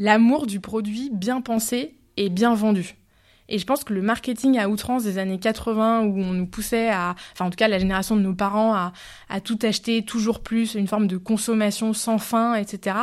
l'amour du produit bien pensé et bien vendu. Et je pense que le marketing à outrance des années 80, où on nous poussait à, enfin en tout cas la génération de nos parents, à, à tout acheter toujours plus, une forme de consommation sans fin, etc.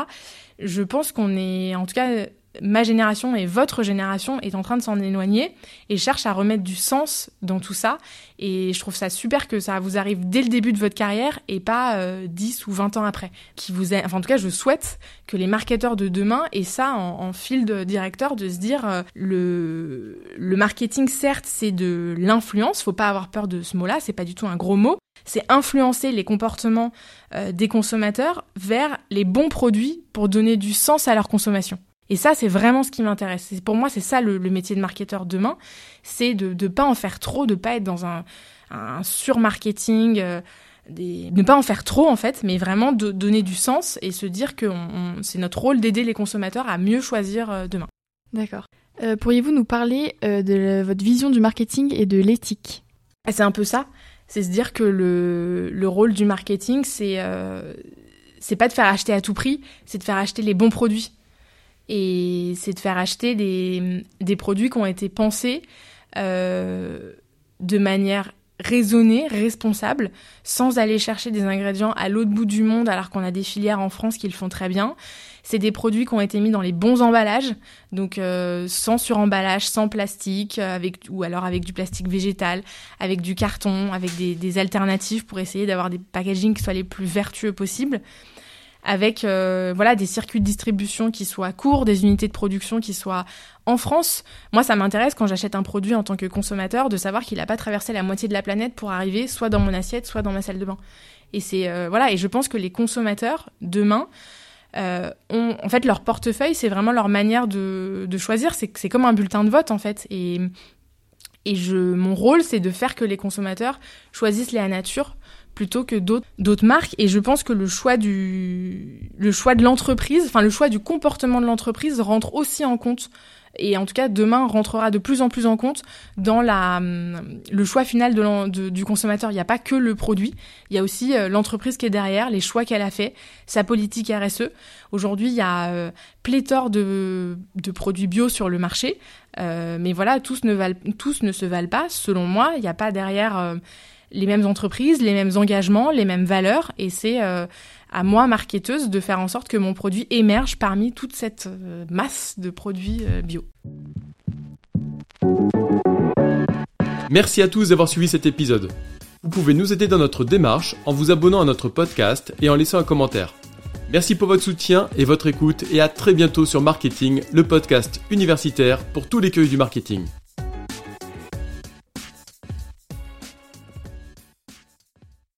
Je pense qu'on est, en tout cas, ma génération et votre génération est en train de s'en éloigner et cherche à remettre du sens dans tout ça. Et je trouve ça super que ça vous arrive dès le début de votre carrière et pas euh, 10 ou 20 ans après. Qui vous enfin, en tout cas, je souhaite que les marketeurs de demain aient ça en, en fil de directeur de se dire euh, le, le marketing, certes, c'est de l'influence. Faut pas avoir peur de ce mot-là. C'est pas du tout un gros mot. C'est influencer les comportements euh, des consommateurs vers les bons produits pour donner du sens à leur consommation. Et ça, c'est vraiment ce qui m'intéresse. Pour moi, c'est ça le, le, métier de marketeur demain, c'est de ne pas en faire trop, de pas être dans un, un surmarketing, euh, des... ne pas en faire trop en fait, mais vraiment de donner du sens et se dire que c'est notre rôle d'aider les consommateurs à mieux choisir euh, demain. D'accord. Euh, Pourriez-vous nous parler de votre vision du marketing et de l'éthique? C'est un peu ça. C'est se dire que le, le rôle du marketing, c'est c'est pas de faire acheter à tout prix, c'est de faire acheter les bons produits et c'est de faire acheter des, des produits qui ont été pensés euh, de manière raisonnée, responsable, sans aller chercher des ingrédients à l'autre bout du monde alors qu'on a des filières en France qui le font très bien. C'est des produits qui ont été mis dans les bons emballages, donc euh, sans suremballage, sans plastique, avec ou alors avec du plastique végétal, avec du carton, avec des, des alternatives pour essayer d'avoir des packaging qui soient les plus vertueux possibles avec euh, voilà des circuits de distribution qui soient courts, des unités de production qui soient en France. Moi, ça m'intéresse quand j'achète un produit en tant que consommateur de savoir qu'il n'a pas traversé la moitié de la planète pour arriver soit dans mon assiette, soit dans ma salle de bain. Et c'est euh, voilà, et je pense que les consommateurs demain euh, ont en fait leur portefeuille, c'est vraiment leur manière de, de choisir. C'est comme un bulletin de vote en fait. Et et je mon rôle, c'est de faire que les consommateurs choisissent à nature plutôt que d'autres marques. Et je pense que le choix du le choix de l'entreprise enfin le choix du comportement de l'entreprise rentre aussi en compte. Et en tout cas demain rentrera de plus en plus en compte dans la le choix final de, du consommateur. Il n'y a pas que le produit. Il y a aussi euh, l'entreprise qui est derrière les choix qu'elle a fait sa politique RSE aujourd'hui il y a euh, pléthore de de produits bio sur le marché. Euh, mais voilà tous ne valent tous ne se valent pas. Selon moi il n'y a pas derrière les mêmes entreprises, les mêmes engagements, les mêmes valeurs, et c'est euh, à moi, marketeuse, de faire en sorte que mon produit émerge parmi toute cette euh, masse de produits euh, bio. Merci à tous d'avoir suivi cet épisode. Vous pouvez nous aider dans notre démarche en vous abonnant à notre podcast et en laissant un commentaire. Merci pour votre soutien et votre écoute et à très bientôt sur Marketing, le podcast universitaire pour tous les cueils du marketing.